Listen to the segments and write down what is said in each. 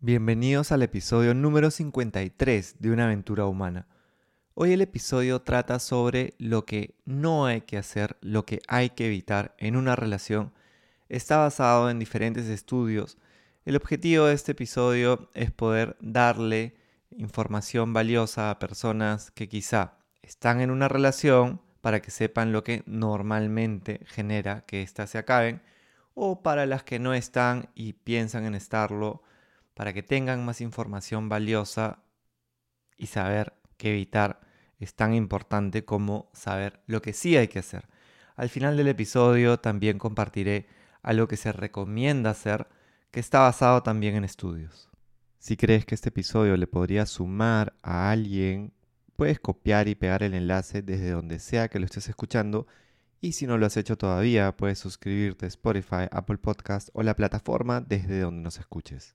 Bienvenidos al episodio número 53 de Una aventura humana. Hoy el episodio trata sobre lo que no hay que hacer, lo que hay que evitar en una relación. Está basado en diferentes estudios. El objetivo de este episodio es poder darle información valiosa a personas que quizá están en una relación para que sepan lo que normalmente genera que éstas se acaben o para las que no están y piensan en estarlo para que tengan más información valiosa y saber qué evitar es tan importante como saber lo que sí hay que hacer. Al final del episodio también compartiré algo que se recomienda hacer que está basado también en estudios. Si crees que este episodio le podría sumar a alguien, puedes copiar y pegar el enlace desde donde sea que lo estés escuchando y si no lo has hecho todavía, puedes suscribirte a Spotify, Apple Podcast o la plataforma desde donde nos escuches.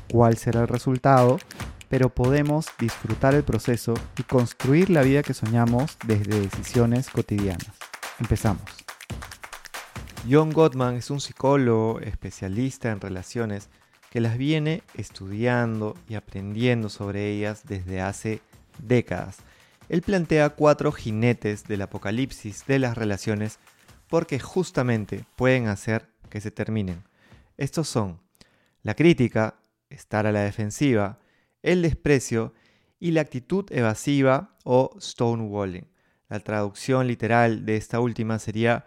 cuál será el resultado, pero podemos disfrutar el proceso y construir la vida que soñamos desde decisiones cotidianas. Empezamos. John Gottman es un psicólogo especialista en relaciones que las viene estudiando y aprendiendo sobre ellas desde hace décadas. Él plantea cuatro jinetes del apocalipsis de las relaciones porque justamente pueden hacer que se terminen. Estos son la crítica, estar a la defensiva, el desprecio y la actitud evasiva o stonewalling. La traducción literal de esta última sería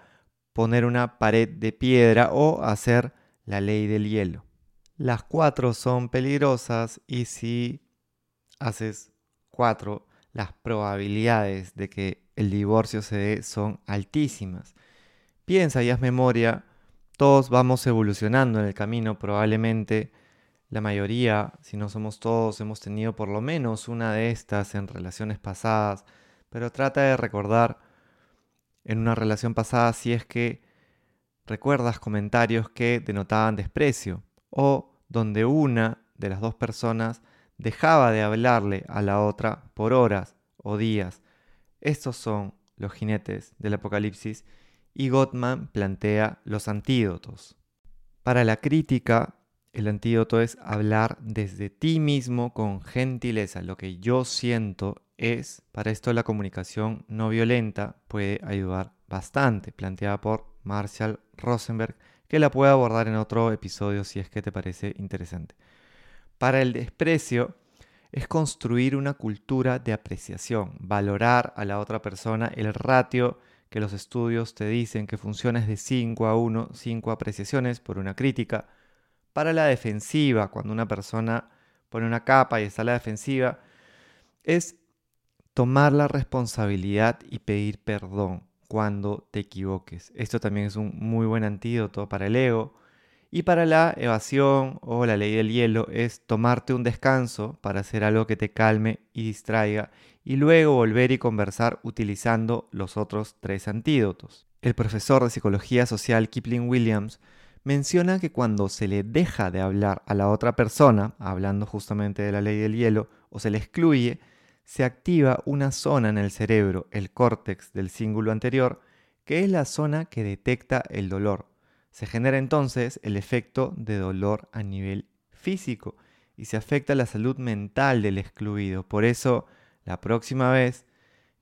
poner una pared de piedra o hacer la ley del hielo. Las cuatro son peligrosas y si haces cuatro, las probabilidades de que el divorcio se dé son altísimas. Piensa y haz memoria, todos vamos evolucionando en el camino probablemente la mayoría, si no somos todos, hemos tenido por lo menos una de estas en relaciones pasadas, pero trata de recordar en una relación pasada si es que recuerdas comentarios que denotaban desprecio o donde una de las dos personas dejaba de hablarle a la otra por horas o días. Estos son los jinetes del apocalipsis y Gottman plantea los antídotos. Para la crítica, el antídoto es hablar desde ti mismo con gentileza. Lo que yo siento es, para esto la comunicación no violenta puede ayudar bastante, planteada por Marshall Rosenberg, que la puede abordar en otro episodio si es que te parece interesante. Para el desprecio es construir una cultura de apreciación, valorar a la otra persona, el ratio que los estudios te dicen que funciona es de 5 a 1, 5 apreciaciones por una crítica para la defensiva, cuando una persona pone una capa y está a la defensiva, es tomar la responsabilidad y pedir perdón cuando te equivoques. Esto también es un muy buen antídoto para el ego. Y para la evasión o la ley del hielo es tomarte un descanso para hacer algo que te calme y distraiga y luego volver y conversar utilizando los otros tres antídotos. El profesor de psicología social Kipling Williams menciona que cuando se le deja de hablar a la otra persona, hablando justamente de la ley del hielo, o se le excluye, se activa una zona en el cerebro, el córtex del cíngulo anterior, que es la zona que detecta el dolor. Se genera entonces el efecto de dolor a nivel físico y se afecta la salud mental del excluido. Por eso, la próxima vez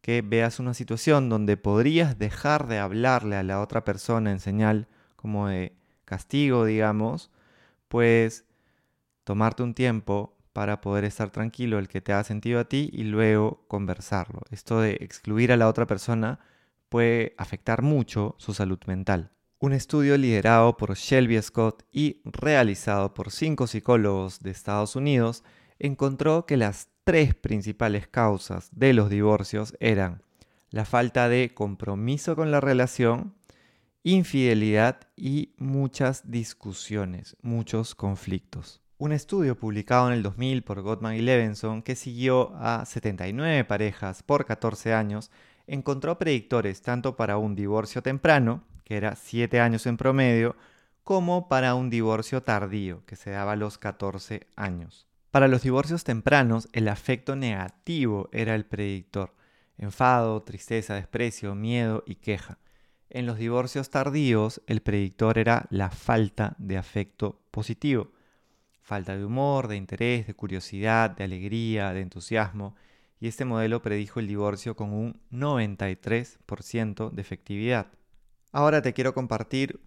que veas una situación donde podrías dejar de hablarle a la otra persona en señal como de castigo, digamos, pues tomarte un tiempo para poder estar tranquilo, el que te ha sentido a ti, y luego conversarlo. Esto de excluir a la otra persona puede afectar mucho su salud mental. Un estudio liderado por Shelby Scott y realizado por cinco psicólogos de Estados Unidos encontró que las tres principales causas de los divorcios eran la falta de compromiso con la relación, infidelidad y muchas discusiones, muchos conflictos. Un estudio publicado en el 2000 por Gottman y Levinson que siguió a 79 parejas por 14 años encontró predictores tanto para un divorcio temprano, que era 7 años en promedio, como para un divorcio tardío, que se daba a los 14 años. Para los divorcios tempranos, el afecto negativo era el predictor. Enfado, tristeza, desprecio, miedo y queja. En los divorcios tardíos, el predictor era la falta de afecto positivo. Falta de humor, de interés, de curiosidad, de alegría, de entusiasmo. Y este modelo predijo el divorcio con un 93% de efectividad. Ahora te quiero compartir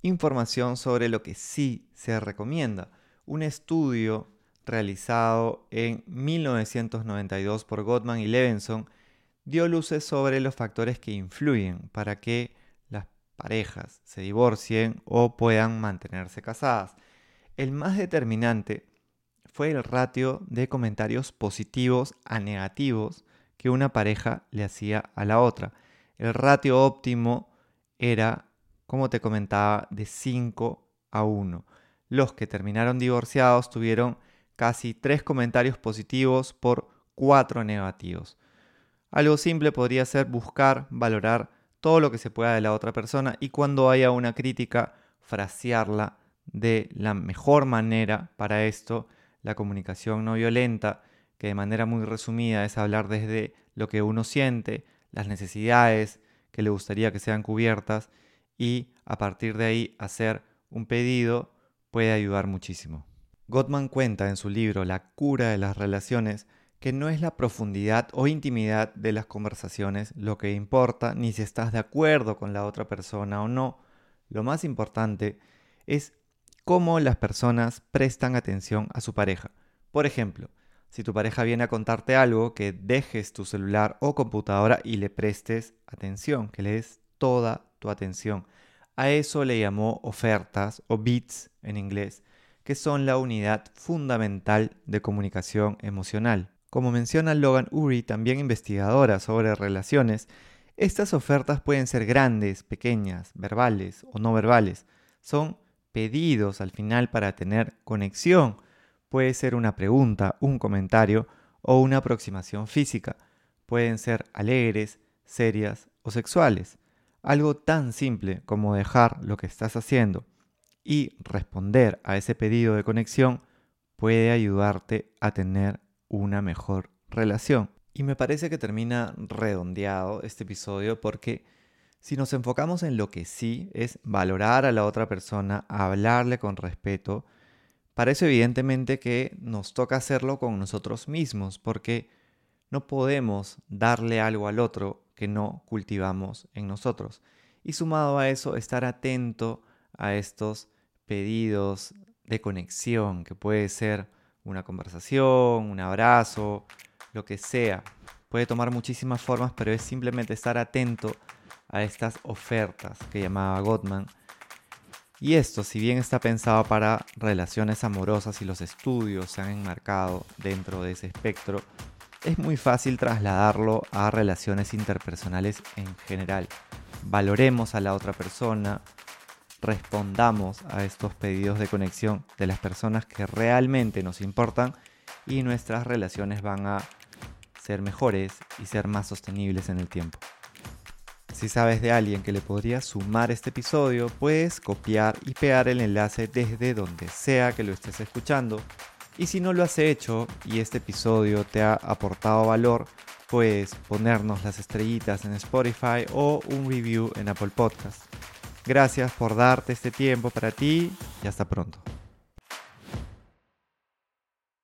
información sobre lo que sí se recomienda. Un estudio realizado en 1992 por Gottman y Levinson dio luces sobre los factores que influyen para que las parejas se divorcien o puedan mantenerse casadas. El más determinante fue el ratio de comentarios positivos a negativos que una pareja le hacía a la otra. El ratio óptimo era como te comentaba, de 5 a 1. Los que terminaron divorciados tuvieron casi 3 comentarios positivos por 4 negativos. Algo simple podría ser buscar, valorar todo lo que se pueda de la otra persona y cuando haya una crítica, frasearla de la mejor manera para esto. La comunicación no violenta, que de manera muy resumida es hablar desde lo que uno siente, las necesidades que le gustaría que sean cubiertas y a partir de ahí hacer un pedido puede ayudar muchísimo. Gottman cuenta en su libro La cura de las relaciones que no es la profundidad o intimidad de las conversaciones lo que importa, ni si estás de acuerdo con la otra persona o no. Lo más importante es cómo las personas prestan atención a su pareja. Por ejemplo, si tu pareja viene a contarte algo, que dejes tu celular o computadora y le prestes atención, que le des toda tu atención. A eso le llamó ofertas o bits en inglés, que son la unidad fundamental de comunicación emocional. Como menciona Logan Uri, también investigadora sobre relaciones, estas ofertas pueden ser grandes, pequeñas, verbales o no verbales. Son pedidos al final para tener conexión. Puede ser una pregunta, un comentario o una aproximación física. Pueden ser alegres, serias o sexuales. Algo tan simple como dejar lo que estás haciendo y responder a ese pedido de conexión puede ayudarte a tener una mejor relación. Y me parece que termina redondeado este episodio porque si nos enfocamos en lo que sí es valorar a la otra persona, hablarle con respeto, parece evidentemente que nos toca hacerlo con nosotros mismos porque no podemos darle algo al otro que no cultivamos en nosotros. Y sumado a eso, estar atento a estos pedidos de conexión, que puede ser una conversación, un abrazo, lo que sea. Puede tomar muchísimas formas, pero es simplemente estar atento a estas ofertas que llamaba Gottman. Y esto, si bien está pensado para relaciones amorosas y los estudios se han enmarcado dentro de ese espectro, es muy fácil trasladarlo a relaciones interpersonales en general. Valoremos a la otra persona, respondamos a estos pedidos de conexión de las personas que realmente nos importan y nuestras relaciones van a ser mejores y ser más sostenibles en el tiempo. Si sabes de alguien que le podría sumar este episodio, puedes copiar y pegar el enlace desde donde sea que lo estés escuchando y si no lo has hecho y este episodio te ha aportado valor, puedes ponernos las estrellitas en Spotify o un review en Apple Podcast. Gracias por darte este tiempo para ti y hasta pronto.